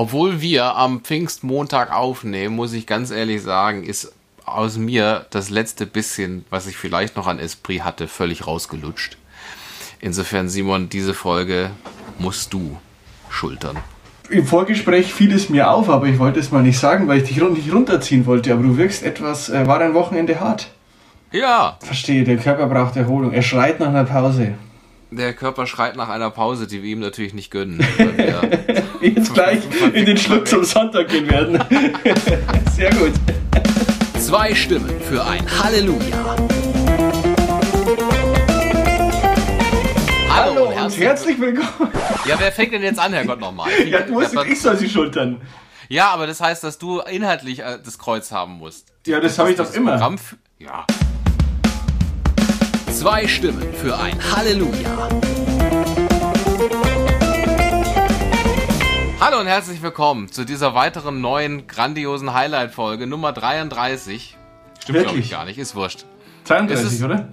Obwohl wir am Pfingstmontag aufnehmen, muss ich ganz ehrlich sagen, ist aus mir das letzte bisschen, was ich vielleicht noch an Esprit hatte, völlig rausgelutscht. Insofern, Simon, diese Folge musst du schultern. Im Vorgespräch fiel es mir auf, aber ich wollte es mal nicht sagen, weil ich dich nicht runterziehen wollte. Aber du wirkst etwas, äh, war dein Wochenende hart? Ja. Verstehe, der Körper braucht Erholung. Er schreit nach einer Pause. Der Körper schreit nach einer Pause, die wir ihm natürlich nicht gönnen. Jetzt gleich in den Schluck zum Sonntag gehen werden. Sehr gut. Zwei Stimmen für ein Halleluja. Hallo und herzlich, herzlich willkommen. Ja, wer fängt denn jetzt an, Herrgott, nochmal? Ja, du musst, ich soll sie schultern. Ja, aber das heißt, dass du inhaltlich äh, das Kreuz haben musst. Ja, das, das habe ich doch immer. Programm ja. Zwei Stimmen für ein Halleluja. Hallo und herzlich willkommen zu dieser weiteren neuen grandiosen Highlight-Folge Nummer 33. Stimmt glaube ich gar nicht, ist wurscht. 32, ist, oder?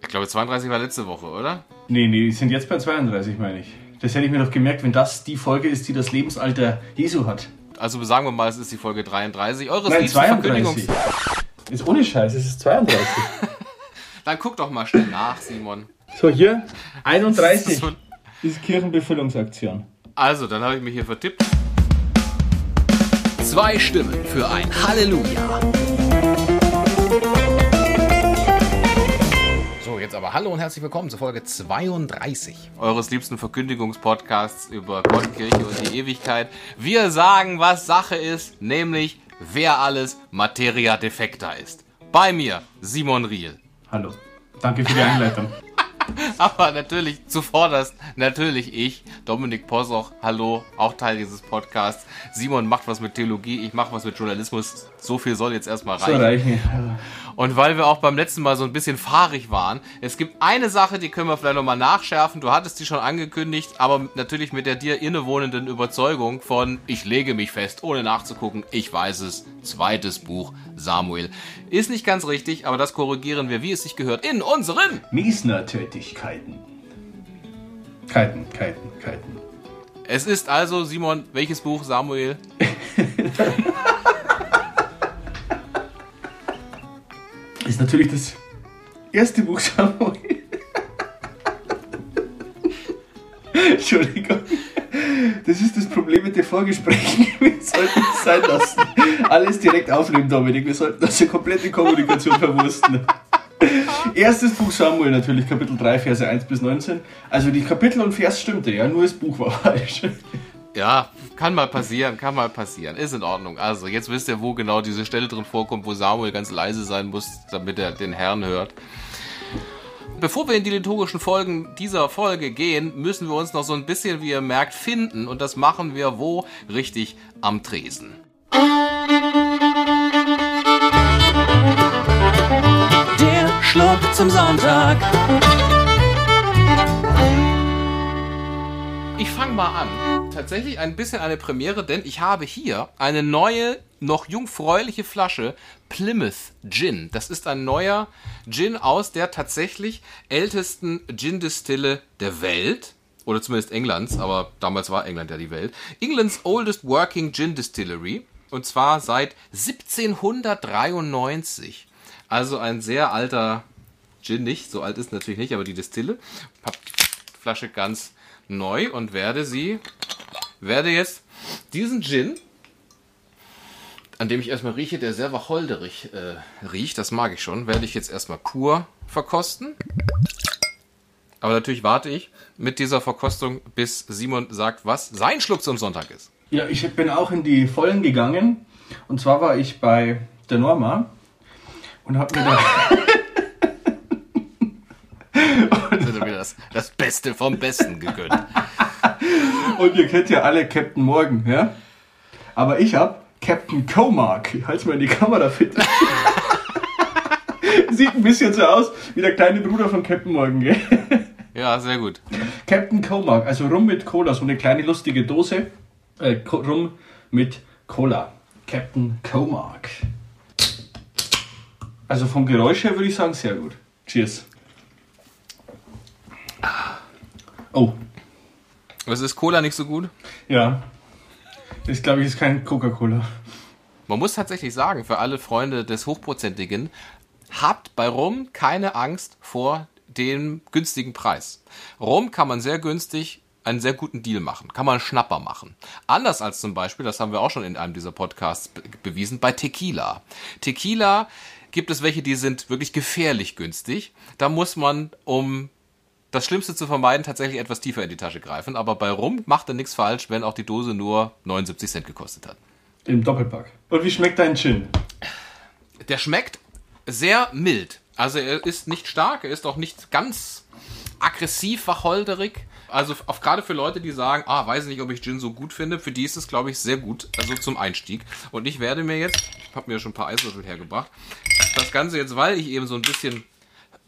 Ich glaube 32 war letzte Woche, oder? Nee, nee, die sind jetzt bei 32, meine ich. Das hätte ich mir doch gemerkt, wenn das die Folge ist, die das Lebensalter Jesu hat. Also sagen wir mal, es ist die Folge 33. Eures Nein, 32. Ist ohne Scheiß, es ist 32. Dann guck doch mal schnell nach, Simon. So, hier 31 ist, ist Kirchenbefüllungsaktion. Also, dann habe ich mich hier vertippt. Zwei Stimmen für ein Halleluja. So, jetzt aber hallo und herzlich willkommen zur Folge 32 eures liebsten Verkündigungspodcasts über Gott, Kirche und die Ewigkeit. Wir sagen, was Sache ist, nämlich wer alles Materia Defecta ist. Bei mir Simon Riel. Hallo. Danke für die Einleitung. Aber natürlich zuvorderst, natürlich ich, Dominik Possoch, hallo, auch Teil dieses Podcasts. Simon macht was mit Theologie, ich mache was mit Journalismus. So viel soll jetzt erstmal reichen. So reichen. Und weil wir auch beim letzten Mal so ein bisschen fahrig waren, es gibt eine Sache, die können wir vielleicht nochmal nachschärfen. Du hattest die schon angekündigt, aber natürlich mit der dir innewohnenden Überzeugung von, ich lege mich fest, ohne nachzugucken, ich weiß es, zweites Buch Samuel. Ist nicht ganz richtig, aber das korrigieren wir, wie es sich gehört, in unseren Miesner-Tätigkeiten. Keiten, Keiten, Keiten. Es ist also, Simon, welches Buch Samuel? ist natürlich das erste Buch Samuel. Entschuldigung. Das ist das Problem mit den Vorgesprächen. Wir sollten es sein lassen. Alles direkt aufnehmen, Dominik. Wir sollten eine komplette Kommunikation verwursten. Erstes Buch Samuel natürlich, Kapitel 3, Verse 1 bis 19. Also die Kapitel und Vers stimmte, ja, nur das Buch war falsch. Ja, kann mal passieren, kann mal passieren. Ist in Ordnung. Also, jetzt wisst ihr, wo genau diese Stelle drin vorkommt, wo Samuel ganz leise sein muss, damit er den Herrn hört. Bevor wir in die liturgischen Folgen dieser Folge gehen, müssen wir uns noch so ein bisschen, wie ihr merkt, finden. Und das machen wir wo? Richtig am Tresen. Der Schluck zum Sonntag. Ich fange mal an. Tatsächlich ein bisschen eine Premiere, denn ich habe hier eine neue, noch jungfräuliche Flasche Plymouth Gin. Das ist ein neuer Gin aus der tatsächlich ältesten Gin-Distille der Welt. Oder zumindest Englands, aber damals war England ja die Welt. Englands oldest working Gin Distillery. Und zwar seit 1793. Also ein sehr alter Gin nicht. So alt ist natürlich nicht, aber die Distille. Hab die Flasche ganz neu und werde sie, werde jetzt diesen Gin, an dem ich erstmal rieche, der sehr wacholderig äh, riecht, das mag ich schon, werde ich jetzt erstmal pur verkosten. Aber natürlich warte ich mit dieser Verkostung, bis Simon sagt, was sein Schluck zum Sonntag ist. Ja, ich bin auch in die Vollen gegangen. Und zwar war ich bei der Norma und habe mir da. das, das Beste vom Besten gegönnt. Und ihr kennt ja alle Captain Morgan, ja? Aber ich hab Captain Comark. Ich halte mal in die Kamera fit. Sieht ein bisschen so aus wie der kleine Bruder von Captain Morgan, gell? Ja, sehr gut. Captain Comark, also Rum mit Cola, so eine kleine lustige Dose. Äh, Rum mit Cola. Captain Comark. Also vom Geräusch her würde ich sagen, sehr gut. Cheers. Oh. Was ist Cola nicht so gut? Ja. Das glaube ich ist kein Coca-Cola. Man muss tatsächlich sagen, für alle Freunde des Hochprozentigen, habt bei Rum keine Angst vor dem günstigen Preis. Rum kann man sehr günstig einen sehr guten Deal machen, kann man Schnapper machen. Anders als zum Beispiel, das haben wir auch schon in einem dieser Podcasts bewiesen, bei Tequila. Tequila gibt es welche, die sind wirklich gefährlich günstig. Da muss man, um das Schlimmste zu vermeiden, tatsächlich etwas tiefer in die Tasche greifen. Aber bei Rum macht er nichts falsch, wenn auch die Dose nur 79 Cent gekostet hat. Im Doppelpack. Und wie schmeckt dein Gin? Der schmeckt sehr mild. Also er ist nicht stark, er ist auch nicht ganz aggressiv wacholderig. Also auf, gerade für Leute, die sagen, ah, weiß nicht, ob ich Gin so gut finde, für die ist es, glaube ich, sehr gut, also zum Einstieg. Und ich werde mir jetzt, ich habe mir schon ein paar Eiswürfel hergebracht, das Ganze jetzt, weil ich eben so ein bisschen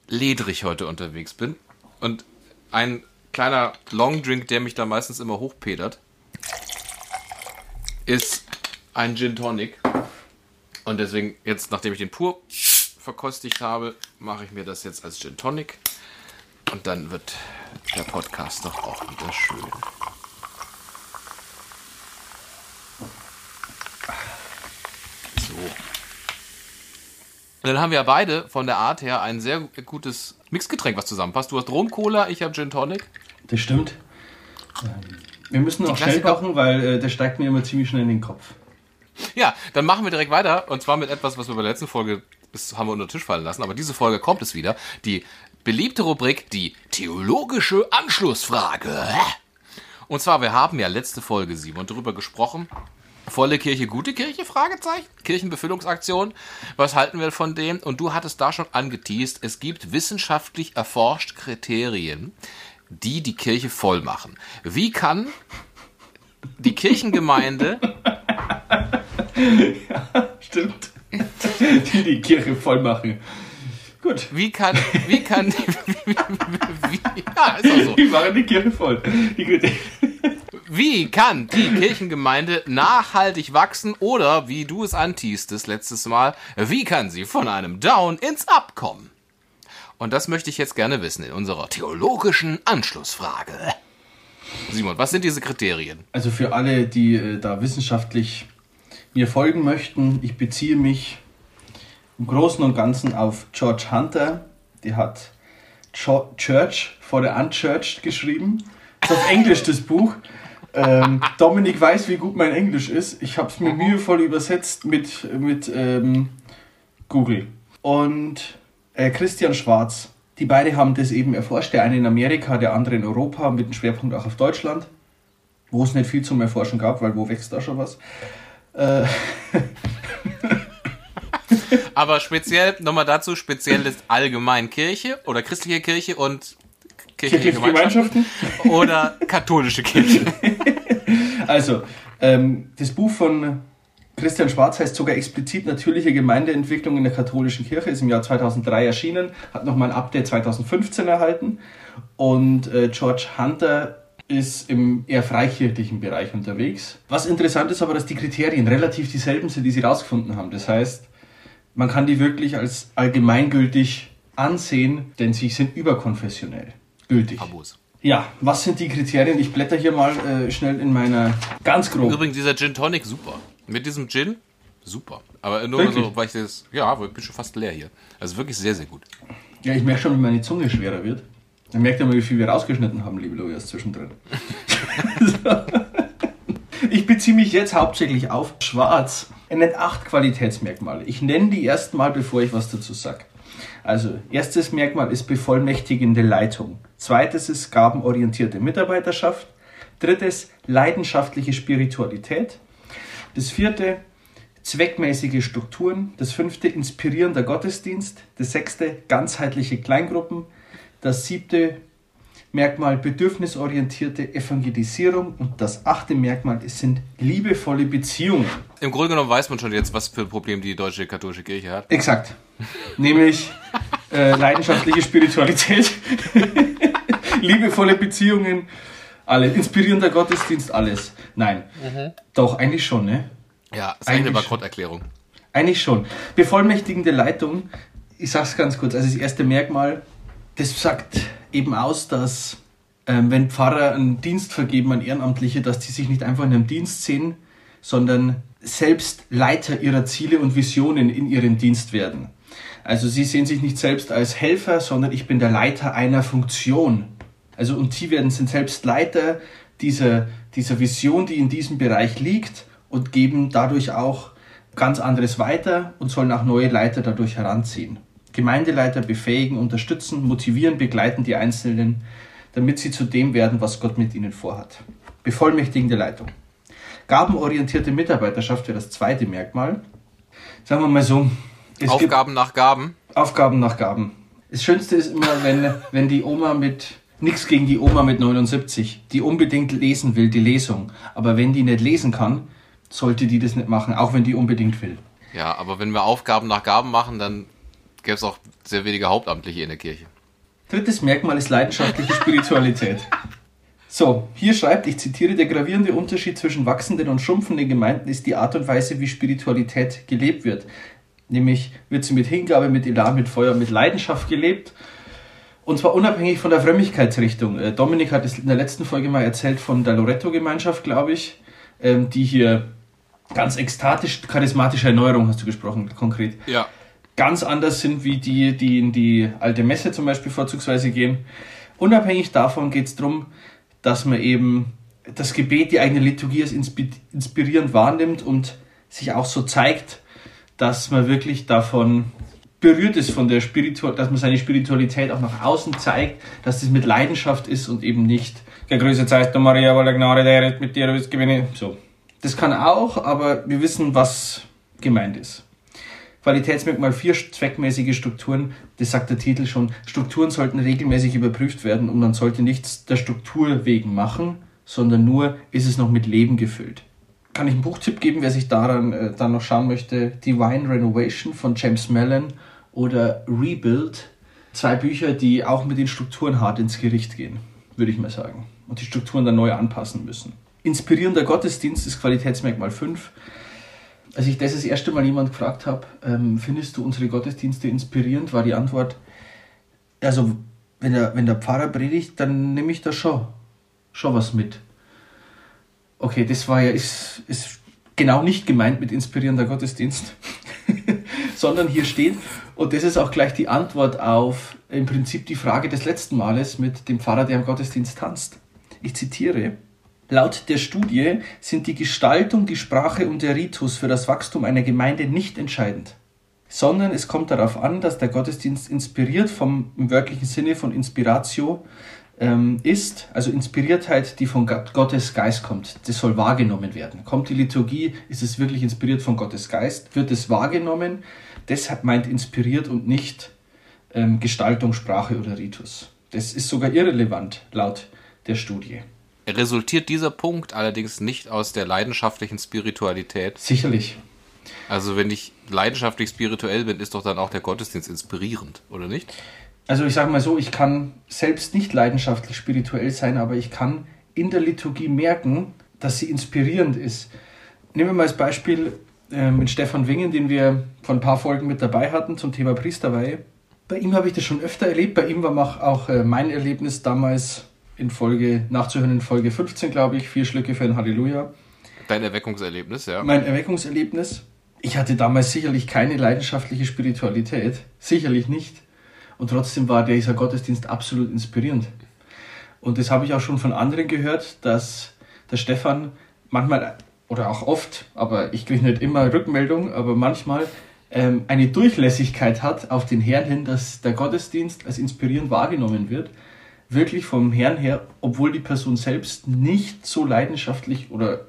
ledrig heute unterwegs bin und ein kleiner Longdrink, der mich da meistens immer hochpedert, ist ein Gin Tonic. Und deswegen jetzt, nachdem ich den pur verkostigt habe, mache ich mir das jetzt als Gin Tonic. Und dann wird der Podcast doch auch wieder schön. So. Und dann haben wir beide von der Art her ein sehr gutes Mixgetränk, was zusammenpasst. Du hast Rom-Cola, ich habe Gin Tonic. Das stimmt. Wir müssen noch schnell kochen, weil äh, der steigt mir immer ziemlich schnell in den Kopf. Ja, dann machen wir direkt weiter. Und zwar mit etwas, was wir bei der letzten Folge das haben wir unter den Tisch fallen lassen, aber diese Folge kommt es wieder. Die beliebte Rubrik, die theologische Anschlussfrage. Und zwar, wir haben ja letzte Folge, Simon, darüber gesprochen. Volle Kirche, gute Kirche? Fragezeichen. Kirchenbefüllungsaktion. Was halten wir von dem? Und du hattest da schon angeteased, es gibt wissenschaftlich erforscht Kriterien, die die Kirche voll machen. Wie kann die Kirchengemeinde. ja, stimmt. die die Kirche voll machen. Gut. Wie kann, wie kann, wie, wie, ja, ist auch so. Die machen die Kirche voll. Die wie kann die Kirchengemeinde nachhaltig wachsen oder, wie du es antiestest letztes Mal, wie kann sie von einem Down ins Up kommen? Und das möchte ich jetzt gerne wissen in unserer theologischen Anschlussfrage. Simon, was sind diese Kriterien? Also für alle, die äh, da wissenschaftlich mir folgen möchten, ich beziehe mich im Großen und Ganzen auf George Hunter. Der hat Church for the Unchurched geschrieben. Das ist auf Englisch das Buch. Ähm, Dominik weiß, wie gut mein Englisch ist. Ich habe es mir mühevoll übersetzt mit, mit ähm, Google. Und äh, Christian Schwarz. Die beiden haben das eben erforscht. Der eine in Amerika, der andere in Europa, mit dem Schwerpunkt auch auf Deutschland. Wo es nicht viel zum Erforschen gab, weil wo wächst da schon was? Äh, Aber speziell, nochmal dazu, speziell ist allgemein Kirche oder christliche Kirche und kirchliche, kirchliche Gemeinschaften. Gemeinschaften oder katholische Kirche. Also, ähm, das Buch von Christian Schwarz heißt sogar explizit natürliche Gemeindeentwicklung in der katholischen Kirche, ist im Jahr 2003 erschienen, hat nochmal ein Update 2015 erhalten und äh, George Hunter ist im eher freikirchlichen Bereich unterwegs. Was interessant ist aber, dass die Kriterien relativ dieselben sind, die sie rausgefunden haben. Das heißt, man kann die wirklich als allgemeingültig ansehen, denn sie sind überkonfessionell gültig. Abos. Ja, was sind die Kriterien? Ich blätter hier mal äh, schnell in meiner ganz grob. Übrigens, dieser Gin Tonic, super. Mit diesem Gin, super. Aber nur wirklich? so, weil ich das, ja, ich bin schon fast leer hier. Also wirklich sehr, sehr gut. Ja, ich merke schon, wie meine Zunge schwerer wird. Dann merkt ihr mal, wie viel wir rausgeschnitten haben, liebe Lojas, zwischendrin. ich beziehe mich jetzt hauptsächlich auf Schwarz. Er nennt acht Qualitätsmerkmale. Ich nenne die erstmal, bevor ich was dazu sage. Also, erstes Merkmal ist bevollmächtigende Leitung. Zweites ist gabenorientierte Mitarbeiterschaft. Drittes, leidenschaftliche Spiritualität. Das vierte, zweckmäßige Strukturen. Das fünfte, inspirierender Gottesdienst. Das sechste, ganzheitliche Kleingruppen. Das siebte Merkmal bedürfnisorientierte Evangelisierung und das achte Merkmal sind liebevolle Beziehungen. Im Grunde genommen weiß man schon jetzt, was für ein Problem die deutsche katholische Kirche hat. Exakt. Nämlich äh, leidenschaftliche Spiritualität, liebevolle Beziehungen, alles. Inspirierender Gottesdienst, alles. Nein. Mhm. Doch, eigentlich schon, ne? Ja, ist eigentlich eine Bankrotterklärung. Eigentlich schon. Bevollmächtigende Leitung, ich sag's ganz kurz, also das erste Merkmal, das sagt eben aus, dass ähm, wenn Pfarrer einen Dienst vergeben an Ehrenamtliche, dass die sich nicht einfach in einem Dienst sehen, sondern selbst Leiter ihrer Ziele und Visionen in ihrem Dienst werden. Also sie sehen sich nicht selbst als Helfer, sondern ich bin der Leiter einer Funktion. Also und sie werden sind selbst Leiter dieser, dieser Vision, die in diesem Bereich liegt und geben dadurch auch ganz anderes weiter und sollen auch neue Leiter dadurch heranziehen. Gemeindeleiter befähigen, unterstützen, motivieren, begleiten die Einzelnen, damit sie zu dem werden, was Gott mit ihnen vorhat. Bevollmächtigende Leitung. Gabenorientierte Mitarbeiterschaft wäre das zweite Merkmal. Sagen wir mal so. Aufgaben nach Gaben. Aufgaben nach Gaben. Das Schönste ist immer, wenn, wenn die Oma mit, nichts gegen die Oma mit 79, die unbedingt lesen will, die Lesung. Aber wenn die nicht lesen kann, sollte die das nicht machen, auch wenn die unbedingt will. Ja, aber wenn wir Aufgaben nach Gaben machen, dann gäbe es auch sehr wenige Hauptamtliche in der Kirche. Drittes Merkmal ist leidenschaftliche Spiritualität. So, hier schreibt, ich zitiere, der gravierende Unterschied zwischen wachsenden und schrumpfenden Gemeinden ist die Art und Weise, wie Spiritualität gelebt wird. Nämlich wird sie mit Hingabe, mit Elan, mit Feuer, mit Leidenschaft gelebt. Und zwar unabhängig von der Frömmigkeitsrichtung. Äh, Dominik hat es in der letzten Folge mal erzählt von der Loretto-Gemeinschaft, glaube ich, ähm, die hier ganz ekstatisch, charismatische Erneuerung hast du gesprochen, konkret. Ja. Ganz anders sind wie die, die in die alte Messe zum Beispiel vorzugsweise gehen. Unabhängig davon geht es darum, dass man eben das Gebet, die eigene Liturgie als inspirierend wahrnimmt und sich auch so zeigt, dass man wirklich davon berührt ist von der Spiritualität, dass man seine Spiritualität auch nach außen zeigt, dass das mit Leidenschaft ist und eben nicht der Größe zeigt du Maria, weil der Gnade der ist mit dir, du gewinne. So. Das kann auch, aber wir wissen, was gemeint ist. Qualitätsmerkmal 4 zweckmäßige Strukturen, das sagt der Titel schon. Strukturen sollten regelmäßig überprüft werden und man sollte nichts der Struktur wegen machen, sondern nur, ist es noch mit Leben gefüllt. Kann ich einen Buchtipp geben, wer sich daran äh, dann noch schauen möchte? Divine Renovation von James Mellon oder Rebuild. Zwei Bücher, die auch mit den Strukturen hart ins Gericht gehen, würde ich mal sagen. Und die Strukturen dann neu anpassen müssen. Inspirierender Gottesdienst ist Qualitätsmerkmal 5 als ich das das erste Mal jemand gefragt habe, ähm, findest du unsere Gottesdienste inspirierend, war die Antwort, also wenn der, wenn der Pfarrer predigt, dann nehme ich da schon, schon was mit. Okay, das war ja, ist, ist genau nicht gemeint mit inspirierender Gottesdienst, sondern hier steht, und das ist auch gleich die Antwort auf im Prinzip die Frage des letzten Males mit dem Pfarrer, der im Gottesdienst tanzt. Ich zitiere, Laut der Studie sind die Gestaltung, die Sprache und der Ritus für das Wachstum einer Gemeinde nicht entscheidend, sondern es kommt darauf an, dass der Gottesdienst inspiriert vom im wörtlichen Sinne von Inspiratio ähm, ist, also Inspiriertheit, die von Gottes Geist kommt. Das soll wahrgenommen werden. Kommt die Liturgie, ist es wirklich inspiriert von Gottes Geist? Wird es wahrgenommen? Deshalb meint inspiriert und nicht ähm, Gestaltung, Sprache oder Ritus. Das ist sogar irrelevant laut der Studie. Resultiert dieser Punkt allerdings nicht aus der leidenschaftlichen Spiritualität? Sicherlich. Also wenn ich leidenschaftlich spirituell bin, ist doch dann auch der Gottesdienst inspirierend, oder nicht? Also ich sage mal so, ich kann selbst nicht leidenschaftlich spirituell sein, aber ich kann in der Liturgie merken, dass sie inspirierend ist. Nehmen wir mal als Beispiel äh, mit Stefan Wingen, den wir vor ein paar Folgen mit dabei hatten zum Thema Priesterweihe. Bei ihm habe ich das schon öfter erlebt. Bei ihm war auch äh, mein Erlebnis damals in Folge, nachzuhören in Folge 15, glaube ich, vier Schlücke für ein Halleluja. Dein Erweckungserlebnis, ja. Mein Erweckungserlebnis. Ich hatte damals sicherlich keine leidenschaftliche Spiritualität, sicherlich nicht. Und trotzdem war dieser Gottesdienst absolut inspirierend. Und das habe ich auch schon von anderen gehört, dass der Stefan manchmal oder auch oft, aber ich kriege nicht immer Rückmeldung, aber manchmal ähm, eine Durchlässigkeit hat auf den Herrn hin, dass der Gottesdienst als inspirierend wahrgenommen wird wirklich vom Herrn her, obwohl die Person selbst nicht so leidenschaftlich oder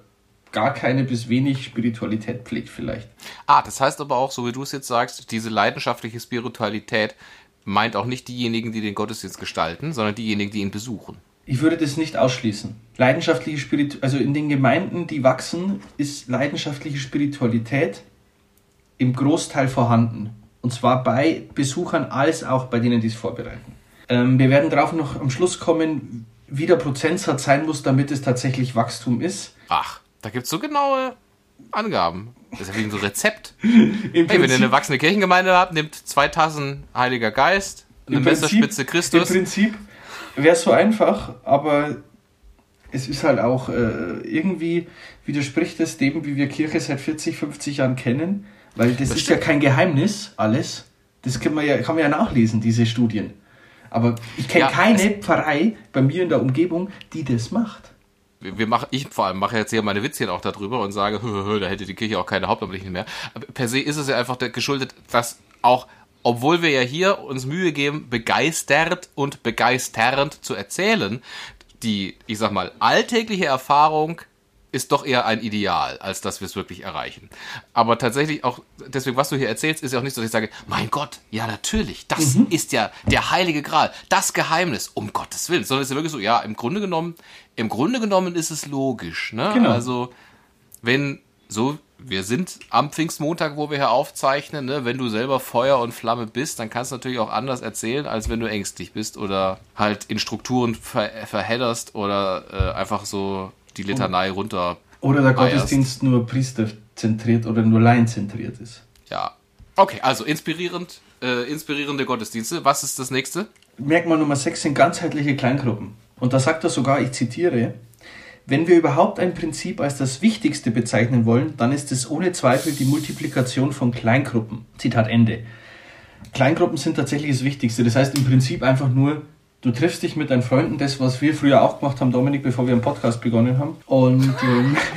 gar keine bis wenig Spiritualität pflegt vielleicht. Ah, das heißt aber auch, so wie du es jetzt sagst, diese leidenschaftliche Spiritualität meint auch nicht diejenigen, die den Gottesdienst gestalten, sondern diejenigen, die ihn besuchen. Ich würde das nicht ausschließen. Leidenschaftliche Spiritualität, also in den Gemeinden, die wachsen, ist leidenschaftliche Spiritualität im Großteil vorhanden. Und zwar bei Besuchern als auch bei denen, die es vorbereiten. Ähm, wir werden darauf noch am Schluss kommen, wie der Prozentsatz sein muss, damit es tatsächlich Wachstum ist. Ach, da gibt es so genaue Angaben. Das ist ja wie ein so Rezept. hey, wenn ihr eine wachsende Kirchengemeinde habt, nehmt zwei Tassen Heiliger Geist, eine Messerspitze Christus. Im Prinzip wäre es so einfach, aber es ist halt auch äh, irgendwie widerspricht es dem, wie wir Kirche seit 40, 50 Jahren kennen, weil das, das ist stimmt. ja kein Geheimnis, alles. Das kann man ja, kann man ja nachlesen, diese Studien. Aber ich kenne ja, keine Pfarrei bei mir in der Umgebung, die das macht. Wir machen, ich vor allem mache jetzt hier meine Witzchen auch darüber und sage, hö, hö, da hätte die Kirche auch keine Hauptamtlichen mehr. Aber per se ist es ja einfach geschuldet, dass auch obwohl wir ja hier uns Mühe geben, begeistert und begeisternd zu erzählen, die, ich sag mal, alltägliche Erfahrung ist doch eher ein Ideal, als dass wir es wirklich erreichen. Aber tatsächlich auch, deswegen, was du hier erzählst, ist ja auch nicht so, dass ich sage, mein Gott, ja natürlich, das mhm. ist ja der heilige Gral, das Geheimnis, um Gottes Willen. Sondern es ist ja wirklich so, ja, im Grunde genommen, im Grunde genommen ist es logisch. Ne? Genau. Also, wenn so wir sind am Pfingstmontag, wo wir hier aufzeichnen. Ne? Wenn du selber Feuer und Flamme bist, dann kannst du natürlich auch anders erzählen, als wenn du ängstlich bist oder halt in Strukturen ver verhedderst oder äh, einfach so die Litanei runter. Oder der Gottesdienst nur priesterzentriert oder nur laienzentriert ist. Ja. Okay, also inspirierend, äh, inspirierende Gottesdienste. Was ist das nächste? Merkmal Nummer 6 sind ganzheitliche Kleingruppen. Und da sagt er sogar, ich zitiere, wenn wir überhaupt ein Prinzip als das Wichtigste bezeichnen wollen, dann ist es ohne Zweifel die Multiplikation von Kleingruppen. Zitat Ende. Kleingruppen sind tatsächlich das Wichtigste. Das heißt im Prinzip einfach nur, du triffst dich mit deinen Freunden, das, was wir früher auch gemacht haben, Dominik, bevor wir einen Podcast begonnen haben. Und ähm,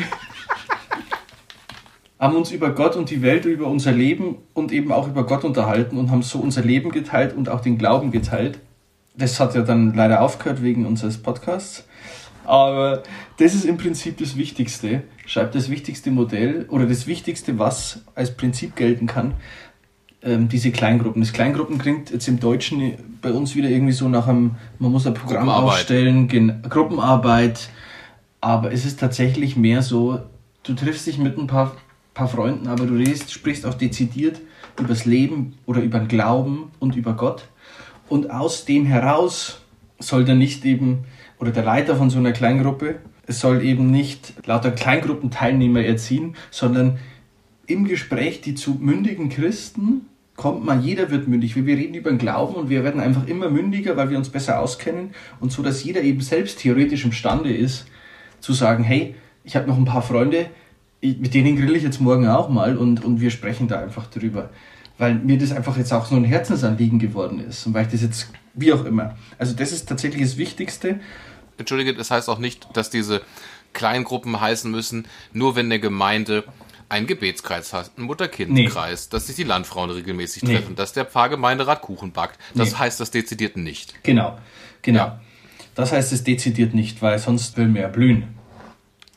haben uns über Gott und die Welt, über unser Leben und eben auch über Gott unterhalten und haben so unser Leben geteilt und auch den Glauben geteilt. Das hat ja dann leider aufgehört wegen unseres Podcasts. Aber das ist im Prinzip das Wichtigste. Schreibt das wichtigste Modell oder das Wichtigste, was als Prinzip gelten kann. Ähm, diese Kleingruppen. Das Kleingruppen klingt jetzt im Deutschen bei uns wieder irgendwie so nach einem, man muss ein Programm aufstellen, Gruppenarbeit. Aber es ist tatsächlich mehr so, du triffst dich mit ein paar, paar Freunden, aber du redest, sprichst auch dezidiert über das Leben oder über den Glauben und über Gott. Und aus dem heraus soll dann nicht eben oder der Leiter von so einer Kleingruppe, es soll eben nicht lauter Kleingruppenteilnehmer erziehen, sondern im Gespräch die zu mündigen Christen kommt man, jeder wird mündig. Wir reden über den Glauben und wir werden einfach immer mündiger, weil wir uns besser auskennen und so, dass jeder eben selbst theoretisch imstande ist, zu sagen, hey, ich habe noch ein paar Freunde, mit denen grill ich jetzt morgen auch mal und, und wir sprechen da einfach drüber. Weil mir das einfach jetzt auch so ein Herzensanliegen geworden ist und weil ich das jetzt, wie auch immer. Also das ist tatsächlich das Wichtigste entschuldige, das heißt auch nicht, dass diese Kleingruppen heißen müssen, nur wenn eine Gemeinde einen Gebetskreis hat, einen Mutter-Kind-Kreis, nee. dass sich die Landfrauen regelmäßig nee. treffen, dass der Pfarrgemeinderat Kuchen backt. Das nee. heißt das dezidiert nicht. Genau, genau. Ja. Das heißt es dezidiert nicht, weil sonst will mehr blühen.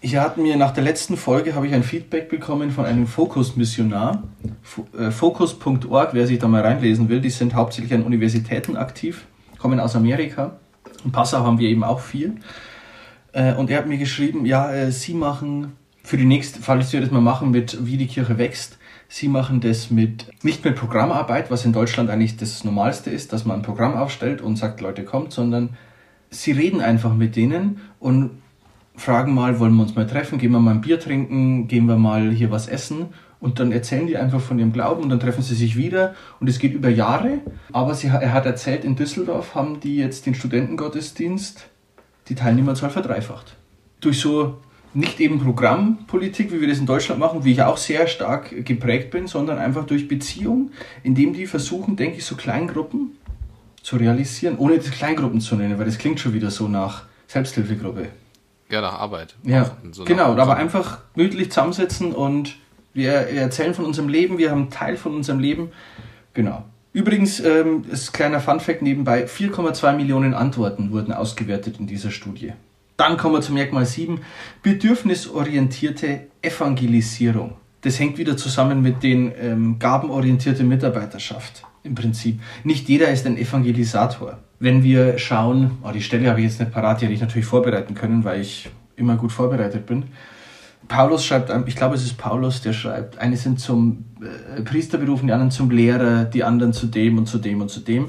Ich hatte mir nach der letzten Folge habe ich ein Feedback bekommen von einem Fokus-Missionar, äh, Focus.org, wer sich da mal reinlesen will, die sind hauptsächlich an Universitäten aktiv, kommen aus Amerika in Passau haben wir eben auch vier. Äh, und er hat mir geschrieben, ja, äh, Sie machen für die nächste, falls wir das mal machen mit Wie die Kirche wächst, Sie machen das mit, nicht mit Programmarbeit, was in Deutschland eigentlich das Normalste ist, dass man ein Programm aufstellt und sagt, Leute, kommt, sondern Sie reden einfach mit denen und fragen mal, wollen wir uns mal treffen, gehen wir mal ein Bier trinken, gehen wir mal hier was essen und dann erzählen die einfach von ihrem Glauben und dann treffen sie sich wieder und es geht über Jahre. Aber sie, er hat erzählt, in Düsseldorf haben die jetzt den Studentengottesdienst die Teilnehmerzahl verdreifacht. Durch so nicht eben Programmpolitik, wie wir das in Deutschland machen, wie ich auch sehr stark geprägt bin, sondern einfach durch Beziehung, indem die versuchen, denke ich, so Kleingruppen zu realisieren, ohne das Kleingruppen zu nennen, weil das klingt schon wieder so nach Selbsthilfegruppe. Ja, nach Arbeit. Ja, so genau, aber einfach gemütlich zusammensetzen und wir erzählen von unserem Leben, wir haben Teil von unserem Leben. Genau. Übrigens, ähm, ist kleiner Funfact nebenbei, 4,2 Millionen Antworten wurden ausgewertet in dieser Studie. Dann kommen wir zum Merkmal 7, bedürfnisorientierte Evangelisierung. Das hängt wieder zusammen mit den ähm, gabenorientierte Mitarbeiterschaft im Prinzip. Nicht jeder ist ein Evangelisator. Wenn wir schauen, oh, die Stelle habe ich jetzt nicht parat, die hätte ich natürlich vorbereiten können, weil ich immer gut vorbereitet bin. Paulus schreibt, ich glaube es ist Paulus, der schreibt, eine sind zum äh, Priester berufen, die anderen zum Lehrer, die anderen zu dem und zu dem und zu dem.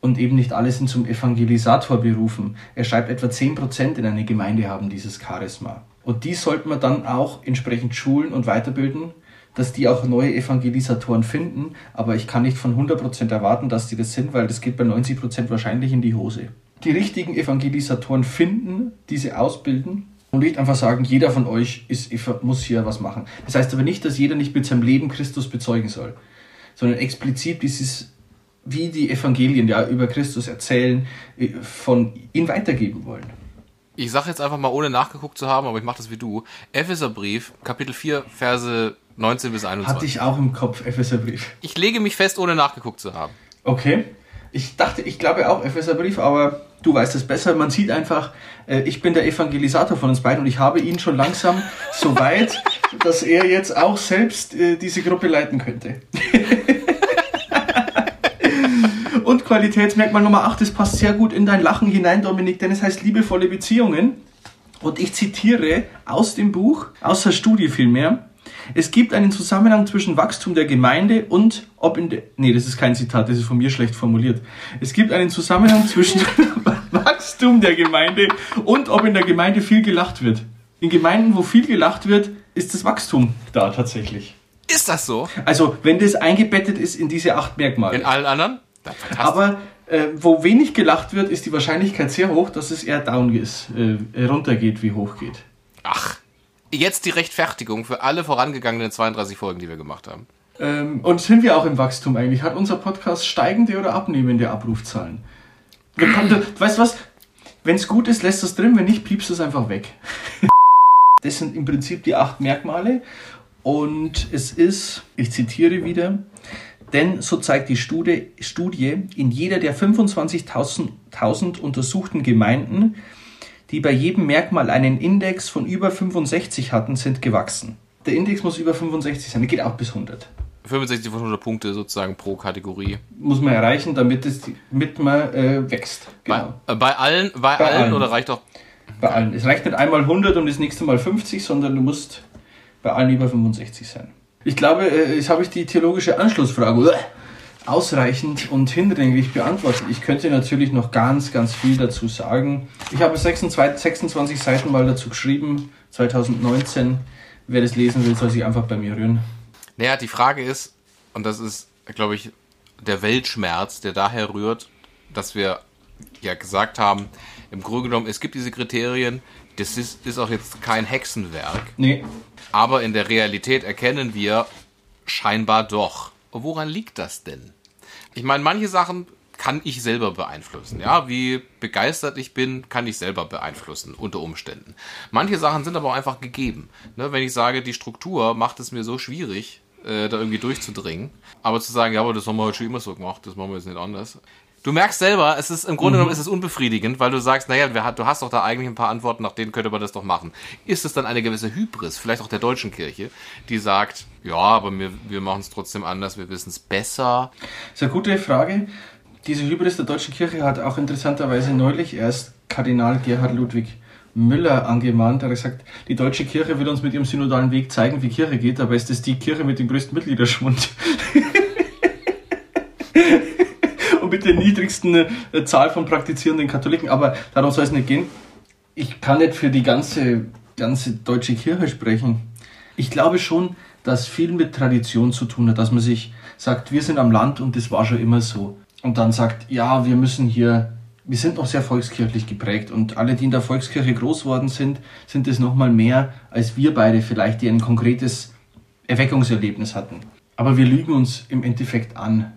Und eben nicht alle sind zum Evangelisator berufen. Er schreibt, etwa 10% in einer Gemeinde haben dieses Charisma. Und die sollte man dann auch entsprechend schulen und weiterbilden, dass die auch neue Evangelisatoren finden. Aber ich kann nicht von 100% erwarten, dass die das sind, weil das geht bei 90% wahrscheinlich in die Hose. die richtigen Evangelisatoren finden, diese ausbilden und nicht einfach sagen, jeder von euch ist, muss hier was machen. Das heißt aber nicht, dass jeder nicht mit seinem Leben Christus bezeugen soll, sondern explizit dieses, wie die Evangelien ja über Christus erzählen, äh, von ihn weitergeben wollen. Ich sage jetzt einfach mal, ohne nachgeguckt zu haben, aber ich mache das wie du. Epheserbrief, Kapitel 4, Verse 19 bis 21. Hatte ich auch im Kopf, Epheserbrief. Ich lege mich fest, ohne nachgeguckt zu haben. Okay. Ich dachte, ich glaube auch Epheserbrief, aber du weißt es besser. Man sieht einfach, äh, ich bin der Evangelisator von uns beiden und ich habe ihn schon langsam so weit, dass er jetzt auch selbst äh, diese Gruppe leiten könnte. und Qualitätsmerkmal Nummer 8, das passt sehr gut in dein Lachen hinein, Dominik, denn es heißt liebevolle Beziehungen. Und ich zitiere aus dem Buch, aus der Studie vielmehr, es gibt einen Zusammenhang zwischen Wachstum der Gemeinde und ob in der. Nee, das ist kein Zitat, das ist von mir schlecht formuliert. Es gibt einen Zusammenhang zwischen Wachstum der Gemeinde und ob in der Gemeinde viel gelacht wird. In Gemeinden, wo viel gelacht wird, ist das Wachstum da tatsächlich. Ist das so? Also, wenn das eingebettet ist in diese acht Merkmale. In allen anderen? Aber äh, wo wenig gelacht wird, ist die Wahrscheinlichkeit sehr hoch, dass es eher down ist, äh, runtergeht, wie hoch geht. Ach, jetzt die Rechtfertigung für alle vorangegangenen 32 Folgen, die wir gemacht haben. Ähm, und sind wir auch im Wachstum eigentlich? Hat unser Podcast steigende oder abnehmende Abrufzahlen? Wir konnten, weißt du was? Wenn es gut ist, lässt es drin, wenn nicht, piepst es einfach weg. das sind im Prinzip die acht Merkmale. Und es ist, ich zitiere wieder, denn so zeigt die Studie, Studie in jeder der 25.000 untersuchten Gemeinden die bei jedem Merkmal einen Index von über 65 hatten, sind gewachsen. Der Index muss über 65 sein, der geht auch bis 100. 65 von 100 Punkte sozusagen pro Kategorie. Muss man erreichen, damit, es, damit man äh, wächst. Genau. Bei, äh, bei allen, bei, bei allen, allen, oder reicht auch? Bei allen. Es reicht nicht einmal 100 und das nächste Mal 50, sondern du musst bei allen über 65 sein. Ich glaube, äh, jetzt habe ich die theologische Anschlussfrage ausreichend und hinlänglich beantwortet. Ich könnte natürlich noch ganz, ganz viel dazu sagen. Ich habe 26, 26 Seiten mal dazu geschrieben, 2019. Wer das lesen will, soll sich einfach bei mir rühren. Naja, die Frage ist, und das ist, glaube ich, der Weltschmerz, der daher rührt, dass wir ja gesagt haben, im Grunde genommen, es gibt diese Kriterien, das ist, ist auch jetzt kein Hexenwerk. Nee. Aber in der Realität erkennen wir scheinbar doch. Woran liegt das denn? Ich meine, manche Sachen kann ich selber beeinflussen. Ja, wie begeistert ich bin, kann ich selber beeinflussen unter Umständen. Manche Sachen sind aber auch einfach gegeben. Ne, wenn ich sage, die Struktur macht es mir so schwierig, äh, da irgendwie durchzudringen. Aber zu sagen, ja, aber das haben wir heute schon immer so gemacht, das machen wir jetzt nicht anders. Du merkst selber, es ist im Grunde mhm. genommen ist es unbefriedigend, weil du sagst, naja, du hast doch da eigentlich ein paar Antworten, nach denen könnte man das doch machen. Ist es dann eine gewisse Hybris, vielleicht auch der deutschen Kirche, die sagt, ja, aber wir, wir machen es trotzdem anders, wir wissen es besser? Das ist eine gute Frage. Diese Hybris der deutschen Kirche hat auch interessanterweise neulich erst Kardinal Gerhard Ludwig Müller angemahnt. Er hat gesagt, die deutsche Kirche will uns mit ihrem synodalen Weg zeigen, wie Kirche geht, aber ist das die Kirche mit dem größten Mitgliederschwund. mit der niedrigsten äh, Zahl von praktizierenden Katholiken. Aber darum soll es nicht gehen. Ich kann nicht für die ganze, ganze deutsche Kirche sprechen. Ich glaube schon, dass viel mit Tradition zu tun hat, dass man sich sagt, wir sind am Land und das war schon immer so. Und dann sagt, ja, wir müssen hier, wir sind noch sehr volkskirchlich geprägt und alle, die in der Volkskirche groß worden sind, sind es nochmal mehr als wir beide vielleicht, die ein konkretes Erweckungserlebnis hatten. Aber wir lügen uns im Endeffekt an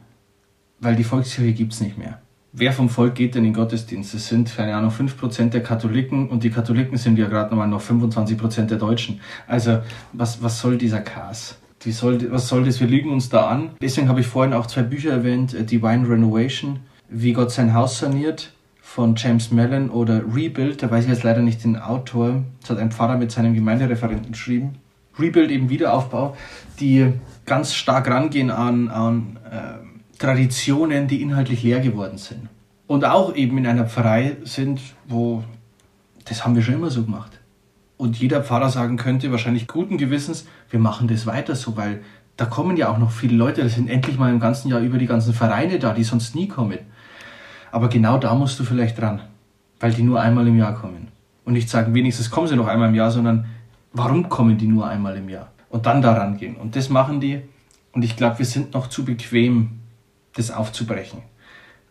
weil die Volkskirche gibt es nicht mehr. Wer vom Volk geht denn in Gottesdienst? Es sind, keine Ahnung, 5% der Katholiken und die Katholiken sind ja gerade nochmal noch 25% der Deutschen. Also, was, was soll dieser Chaos? Die soll, was soll das? Wir lügen uns da an. Deswegen habe ich vorhin auch zwei Bücher erwähnt: äh, Divine Renovation, wie Gott sein Haus saniert, von James Mellon oder Rebuild, da weiß ich jetzt leider nicht den Autor. Das hat ein Pfarrer mit seinem Gemeindereferenten geschrieben. Rebuild, eben Wiederaufbau, die ganz stark rangehen an, an äh, Traditionen, die inhaltlich leer geworden sind. Und auch eben in einer Pfarrei sind, wo das haben wir schon immer so gemacht. Und jeder Pfarrer sagen könnte, wahrscheinlich guten Gewissens, wir machen das weiter so, weil da kommen ja auch noch viele Leute, das sind endlich mal im ganzen Jahr über die ganzen Vereine da, die sonst nie kommen. Aber genau da musst du vielleicht dran, weil die nur einmal im Jahr kommen. Und nicht sagen, wenigstens kommen sie noch einmal im Jahr, sondern warum kommen die nur einmal im Jahr? Und dann daran gehen. Und das machen die. Und ich glaube, wir sind noch zu bequem, das aufzubrechen.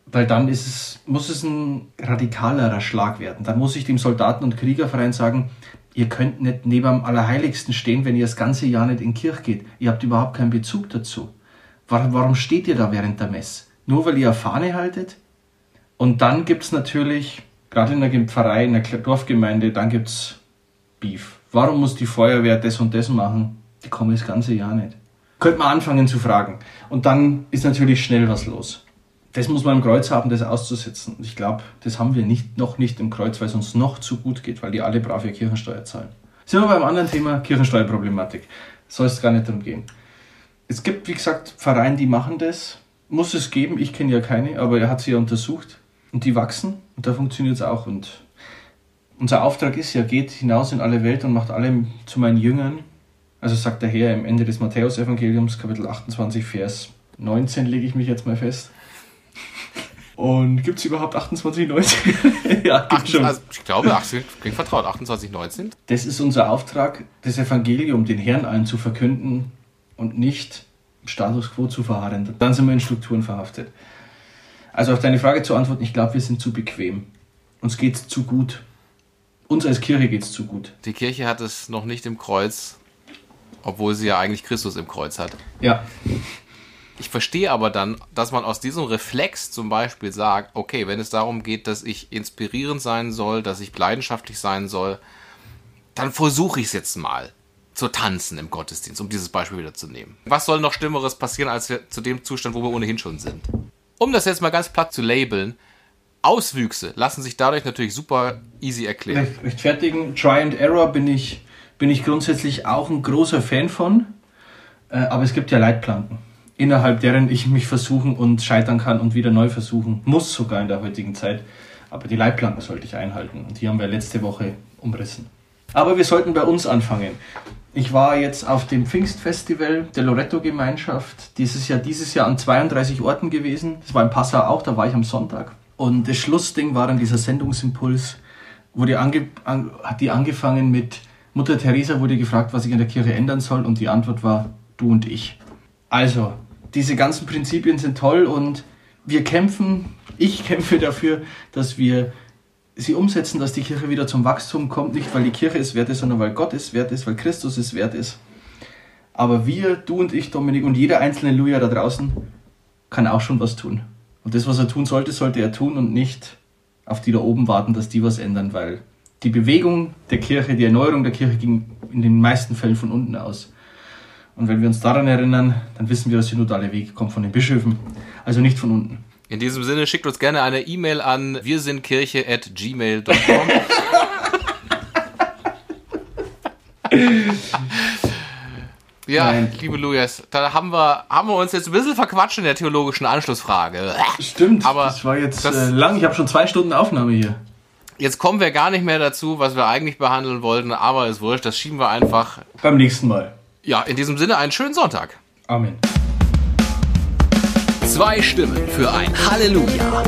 weil dann ist es, muss es ein radikalerer Schlag werden. Dann muss ich dem Soldaten- und Kriegerverein sagen, ihr könnt nicht neben dem Allerheiligsten stehen, wenn ihr das ganze Jahr nicht in Kirche geht. Ihr habt überhaupt keinen Bezug dazu. Warum, warum steht ihr da während der Mess? Nur weil ihr eine Fahne haltet? Und dann gibt es natürlich, gerade in der Pfarrei, in der Dorfgemeinde, dann gibt es Beef. Warum muss die Feuerwehr das und das machen? Die kommen das ganze Jahr nicht. Könnte man anfangen zu fragen. Und dann ist natürlich schnell was los das muss man im Kreuz haben, das auszusetzen. Und ich glaube, das haben wir nicht, noch nicht im Kreuz, weil es uns noch zu gut geht, weil die alle brav ihr Kirchensteuer zahlen. Sind wir beim anderen Thema, Kirchensteuerproblematik. Soll es gar nicht darum gehen. Es gibt, wie gesagt, Vereine, die machen das. Muss es geben, ich kenne ja keine, aber er hat sie ja untersucht. Und die wachsen und da funktioniert es auch. Und unser Auftrag ist ja, geht hinaus in alle Welt und macht alle zu meinen Jüngern. Also sagt der Herr im Ende des Matthäus-Evangeliums, Kapitel 28, Vers 19, lege ich mich jetzt mal fest. Und gibt es überhaupt 2819? ja, gibt schon. Also ich glaube, 18, klingt vertraut, 2819. Das ist unser Auftrag, das Evangelium den Herrn allen zu verkünden und nicht im Status quo zu verharren. Dann sind wir in Strukturen verhaftet. Also auf deine Frage zu antworten, ich glaube, wir sind zu bequem. Uns geht es zu gut. Uns als Kirche geht es zu gut. Die Kirche hat es noch nicht im Kreuz, obwohl sie ja eigentlich Christus im Kreuz hat. Ja. Ich verstehe aber dann, dass man aus diesem Reflex zum Beispiel sagt, okay, wenn es darum geht, dass ich inspirierend sein soll, dass ich leidenschaftlich sein soll, dann versuche ich es jetzt mal zu tanzen im Gottesdienst, um dieses Beispiel wieder zu nehmen. Was soll noch Schlimmeres passieren, als wir zu dem Zustand, wo wir ohnehin schon sind? Um das jetzt mal ganz platt zu labeln, Auswüchse lassen sich dadurch natürlich super easy erklären. Rechtfertigen, Try and Error bin ich, bin ich grundsätzlich auch ein großer Fan von, äh, aber es gibt ja Leitplanken innerhalb deren ich mich versuchen und scheitern kann und wieder neu versuchen muss, sogar in der heutigen Zeit. Aber die Leitplanken sollte ich einhalten und die haben wir letzte Woche umrissen. Aber wir sollten bei uns anfangen. Ich war jetzt auf dem Pfingstfestival der Loretto-Gemeinschaft. Dieses Jahr, dieses Jahr an 32 Orten gewesen. Das war in Passau auch, da war ich am Sonntag. Und das Schlussding war dann dieser Sendungsimpuls, wurde ange, an, hat die angefangen mit Mutter Teresa wurde gefragt, was ich in der Kirche ändern soll und die Antwort war du und ich. Also, diese ganzen Prinzipien sind toll und wir kämpfen, ich kämpfe dafür, dass wir sie umsetzen, dass die Kirche wieder zum Wachstum kommt, nicht weil die Kirche es wert ist, sondern weil Gott es wert ist, weil Christus es wert ist. Aber wir, du und ich, Dominik, und jeder einzelne Luja da draußen kann auch schon was tun. Und das, was er tun sollte, sollte er tun und nicht auf die da oben warten, dass die was ändern, weil die Bewegung der Kirche, die Erneuerung der Kirche ging in den meisten Fällen von unten aus. Und wenn wir uns daran erinnern, dann wissen wir, dass der synodale Weg kommt von den Bischöfen, also nicht von unten. In diesem Sinne schickt uns gerne eine E-Mail an wir sind Kirche at gmail.com. ja, Nein. liebe Lujas, da haben wir, haben wir uns jetzt ein bisschen verquatscht in der theologischen Anschlussfrage. Stimmt, aber das war jetzt das, äh, lang. Ich habe schon zwei Stunden Aufnahme hier. Jetzt kommen wir gar nicht mehr dazu, was wir eigentlich behandeln wollten, aber es wurscht, das schieben wir einfach. Beim nächsten Mal. Ja, in diesem Sinne einen schönen Sonntag. Amen. Zwei Stimmen für ein Halleluja.